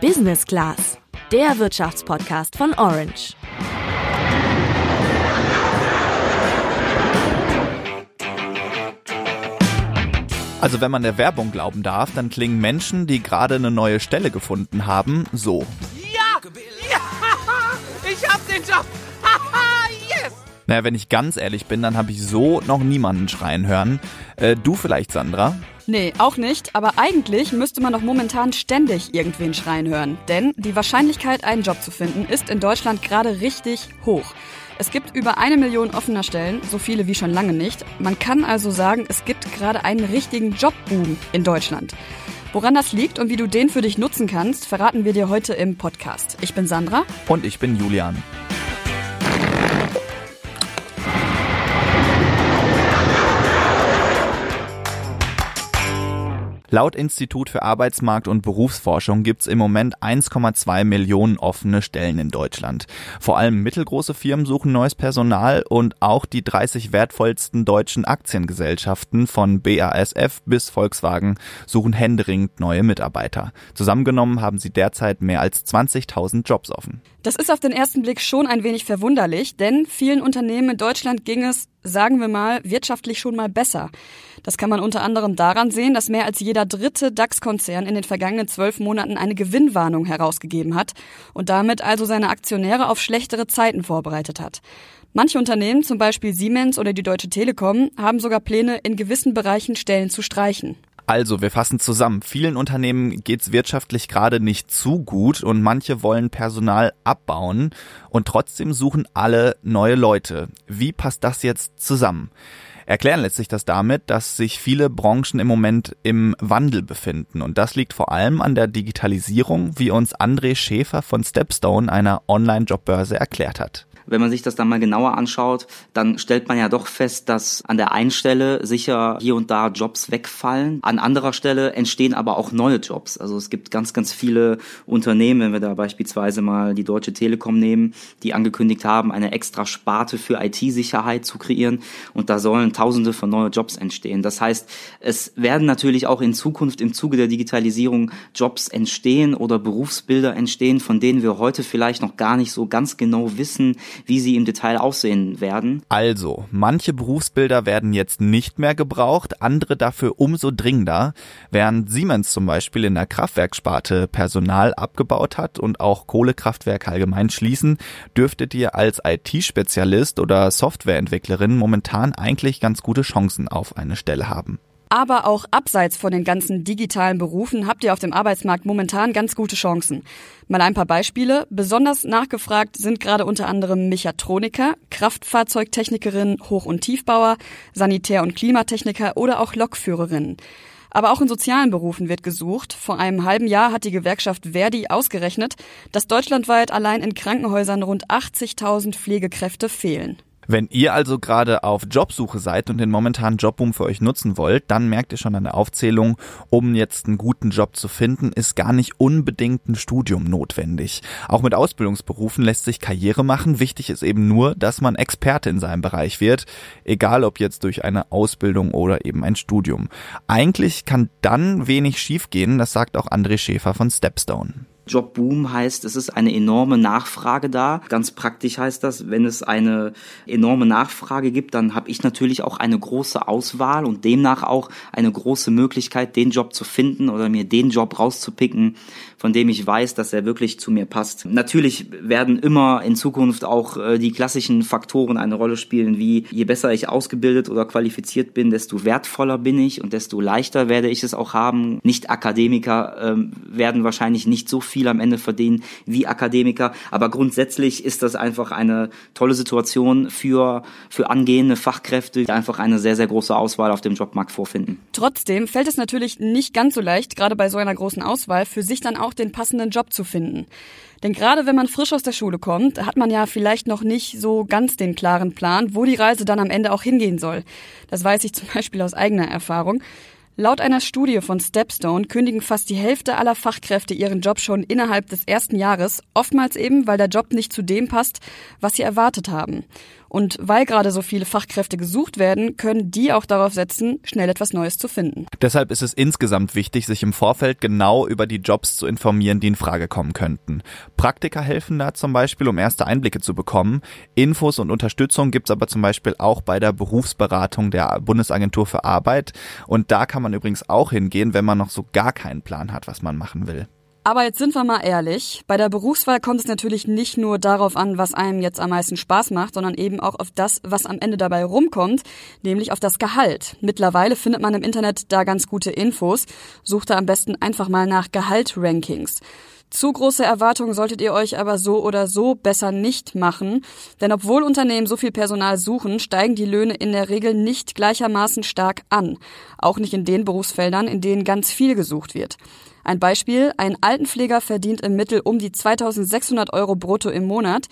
Business Class, der Wirtschaftspodcast von Orange. Also wenn man der Werbung glauben darf, dann klingen Menschen, die gerade eine neue Stelle gefunden haben, so. Ja! Ja! Ich hab den Job! yes! Naja, wenn ich ganz ehrlich bin, dann habe ich so noch niemanden schreien hören. Äh, du vielleicht, Sandra? Nee, auch nicht. Aber eigentlich müsste man doch momentan ständig irgendwen schreien hören. Denn die Wahrscheinlichkeit, einen Job zu finden, ist in Deutschland gerade richtig hoch. Es gibt über eine Million offener Stellen, so viele wie schon lange nicht. Man kann also sagen, es gibt gerade einen richtigen Jobboom in Deutschland. Woran das liegt und wie du den für dich nutzen kannst, verraten wir dir heute im Podcast. Ich bin Sandra. Und ich bin Julian. Laut Institut für Arbeitsmarkt und Berufsforschung gibt's im Moment 1,2 Millionen offene Stellen in Deutschland. Vor allem mittelgroße Firmen suchen neues Personal und auch die 30 wertvollsten deutschen Aktiengesellschaften von BASF bis Volkswagen suchen händeringend neue Mitarbeiter. Zusammengenommen haben sie derzeit mehr als 20.000 Jobs offen. Das ist auf den ersten Blick schon ein wenig verwunderlich, denn vielen Unternehmen in Deutschland ging es, sagen wir mal, wirtschaftlich schon mal besser. Das kann man unter anderem daran sehen, dass mehr als jeder dritte DAX-Konzern in den vergangenen zwölf Monaten eine Gewinnwarnung herausgegeben hat und damit also seine Aktionäre auf schlechtere Zeiten vorbereitet hat. Manche Unternehmen, zum Beispiel Siemens oder die Deutsche Telekom, haben sogar Pläne, in gewissen Bereichen Stellen zu streichen. Also, wir fassen zusammen. Vielen Unternehmen geht's wirtschaftlich gerade nicht zu gut und manche wollen Personal abbauen und trotzdem suchen alle neue Leute. Wie passt das jetzt zusammen? Erklären lässt sich das damit, dass sich viele Branchen im Moment im Wandel befinden. Und das liegt vor allem an der Digitalisierung, wie uns André Schäfer von Stepstone, einer Online-Jobbörse, erklärt hat. Wenn man sich das dann mal genauer anschaut, dann stellt man ja doch fest, dass an der einen Stelle sicher hier und da Jobs wegfallen. An anderer Stelle entstehen aber auch neue Jobs. Also es gibt ganz, ganz viele Unternehmen, wenn wir da beispielsweise mal die Deutsche Telekom nehmen, die angekündigt haben, eine extra Sparte für IT-Sicherheit zu kreieren. Und da sollen Tausende von neuen Jobs entstehen. Das heißt, es werden natürlich auch in Zukunft im Zuge der Digitalisierung Jobs entstehen oder Berufsbilder entstehen, von denen wir heute vielleicht noch gar nicht so ganz genau wissen, wie sie im Detail aussehen werden. Also, manche Berufsbilder werden jetzt nicht mehr gebraucht, andere dafür umso dringender. Während Siemens zum Beispiel in der Kraftwerksparte Personal abgebaut hat und auch Kohlekraftwerke allgemein schließen, dürftet ihr als IT-Spezialist oder Softwareentwicklerin momentan eigentlich ganz gute Chancen auf eine Stelle haben. Aber auch abseits von den ganzen digitalen Berufen habt ihr auf dem Arbeitsmarkt momentan ganz gute Chancen. Mal ein paar Beispiele. Besonders nachgefragt sind gerade unter anderem Mechatroniker, Kraftfahrzeugtechnikerinnen, Hoch- und Tiefbauer, Sanitär- und Klimatechniker oder auch Lokführerinnen. Aber auch in sozialen Berufen wird gesucht. Vor einem halben Jahr hat die Gewerkschaft Verdi ausgerechnet, dass deutschlandweit allein in Krankenhäusern rund 80.000 Pflegekräfte fehlen. Wenn ihr also gerade auf Jobsuche seid und den momentanen Jobboom für euch nutzen wollt, dann merkt ihr schon an der Aufzählung, um jetzt einen guten Job zu finden, ist gar nicht unbedingt ein Studium notwendig. Auch mit Ausbildungsberufen lässt sich Karriere machen. Wichtig ist eben nur, dass man Experte in seinem Bereich wird, egal ob jetzt durch eine Ausbildung oder eben ein Studium. Eigentlich kann dann wenig schiefgehen, das sagt auch André Schäfer von Stepstone. Jobboom heißt, es ist eine enorme Nachfrage da. Ganz praktisch heißt das, wenn es eine enorme Nachfrage gibt, dann habe ich natürlich auch eine große Auswahl und demnach auch eine große Möglichkeit, den Job zu finden oder mir den Job rauszupicken, von dem ich weiß, dass er wirklich zu mir passt. Natürlich werden immer in Zukunft auch äh, die klassischen Faktoren eine Rolle spielen, wie je besser ich ausgebildet oder qualifiziert bin, desto wertvoller bin ich und desto leichter werde ich es auch haben. Nicht-Akademiker ähm, werden wahrscheinlich nicht so viel am Ende verdienen wie Akademiker. Aber grundsätzlich ist das einfach eine tolle Situation für, für angehende Fachkräfte, die einfach eine sehr, sehr große Auswahl auf dem Jobmarkt vorfinden. Trotzdem fällt es natürlich nicht ganz so leicht, gerade bei so einer großen Auswahl, für sich dann auch den passenden Job zu finden. Denn gerade wenn man frisch aus der Schule kommt, hat man ja vielleicht noch nicht so ganz den klaren Plan, wo die Reise dann am Ende auch hingehen soll. Das weiß ich zum Beispiel aus eigener Erfahrung. Laut einer Studie von Stepstone kündigen fast die Hälfte aller Fachkräfte ihren Job schon innerhalb des ersten Jahres, oftmals eben, weil der Job nicht zu dem passt, was sie erwartet haben. Und weil gerade so viele Fachkräfte gesucht werden, können die auch darauf setzen, schnell etwas Neues zu finden. Deshalb ist es insgesamt wichtig, sich im Vorfeld genau über die Jobs zu informieren, die in Frage kommen könnten. Praktika helfen da zum Beispiel, um erste Einblicke zu bekommen. Infos und Unterstützung gibt's aber zum Beispiel auch bei der Berufsberatung der Bundesagentur für Arbeit. Und da kann man übrigens auch hingehen, wenn man noch so gar keinen Plan hat, was man machen will. Aber jetzt sind wir mal ehrlich. Bei der Berufswahl kommt es natürlich nicht nur darauf an, was einem jetzt am meisten Spaß macht, sondern eben auch auf das, was am Ende dabei rumkommt, nämlich auf das Gehalt. Mittlerweile findet man im Internet da ganz gute Infos. Sucht da am besten einfach mal nach Gehalt-Rankings. Zu große Erwartungen solltet ihr euch aber so oder so besser nicht machen, denn obwohl Unternehmen so viel Personal suchen, steigen die Löhne in der Regel nicht gleichermaßen stark an, auch nicht in den Berufsfeldern, in denen ganz viel gesucht wird. Ein Beispiel, ein Altenpfleger verdient im Mittel um die 2600 Euro brutto im Monat.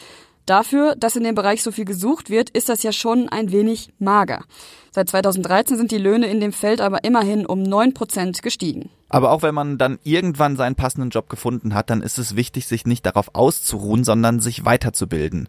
Dafür, dass in dem Bereich so viel gesucht wird, ist das ja schon ein wenig mager. Seit 2013 sind die Löhne in dem Feld aber immerhin um 9 Prozent gestiegen. Aber auch wenn man dann irgendwann seinen passenden Job gefunden hat, dann ist es wichtig, sich nicht darauf auszuruhen, sondern sich weiterzubilden.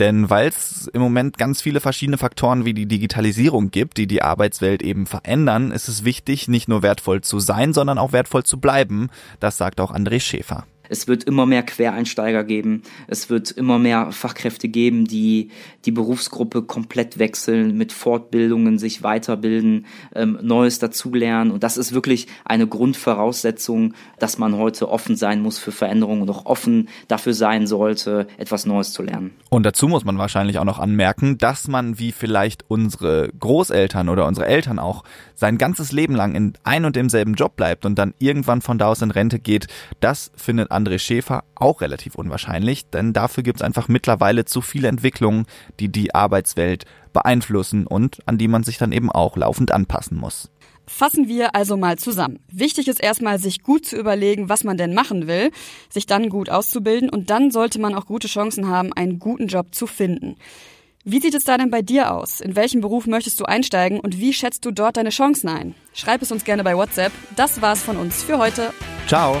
Denn weil es im Moment ganz viele verschiedene Faktoren wie die Digitalisierung gibt, die die Arbeitswelt eben verändern, ist es wichtig, nicht nur wertvoll zu sein, sondern auch wertvoll zu bleiben. Das sagt auch André Schäfer. Es wird immer mehr Quereinsteiger geben. Es wird immer mehr Fachkräfte geben, die die Berufsgruppe komplett wechseln, mit Fortbildungen sich weiterbilden, ähm, Neues dazulernen. Und das ist wirklich eine Grundvoraussetzung, dass man heute offen sein muss für Veränderungen und auch offen dafür sein sollte, etwas Neues zu lernen. Und dazu muss man wahrscheinlich auch noch anmerken, dass man wie vielleicht unsere Großeltern oder unsere Eltern auch sein ganzes Leben lang in ein und demselben Job bleibt und dann irgendwann von da aus in Rente geht. Das findet André Schäfer auch relativ unwahrscheinlich, denn dafür gibt es einfach mittlerweile zu viele Entwicklungen, die die Arbeitswelt beeinflussen und an die man sich dann eben auch laufend anpassen muss. Fassen wir also mal zusammen. Wichtig ist erstmal, sich gut zu überlegen, was man denn machen will, sich dann gut auszubilden und dann sollte man auch gute Chancen haben, einen guten Job zu finden. Wie sieht es da denn bei dir aus? In welchem Beruf möchtest du einsteigen und wie schätzt du dort deine Chancen ein? Schreib es uns gerne bei WhatsApp. Das war's von uns für heute. Ciao!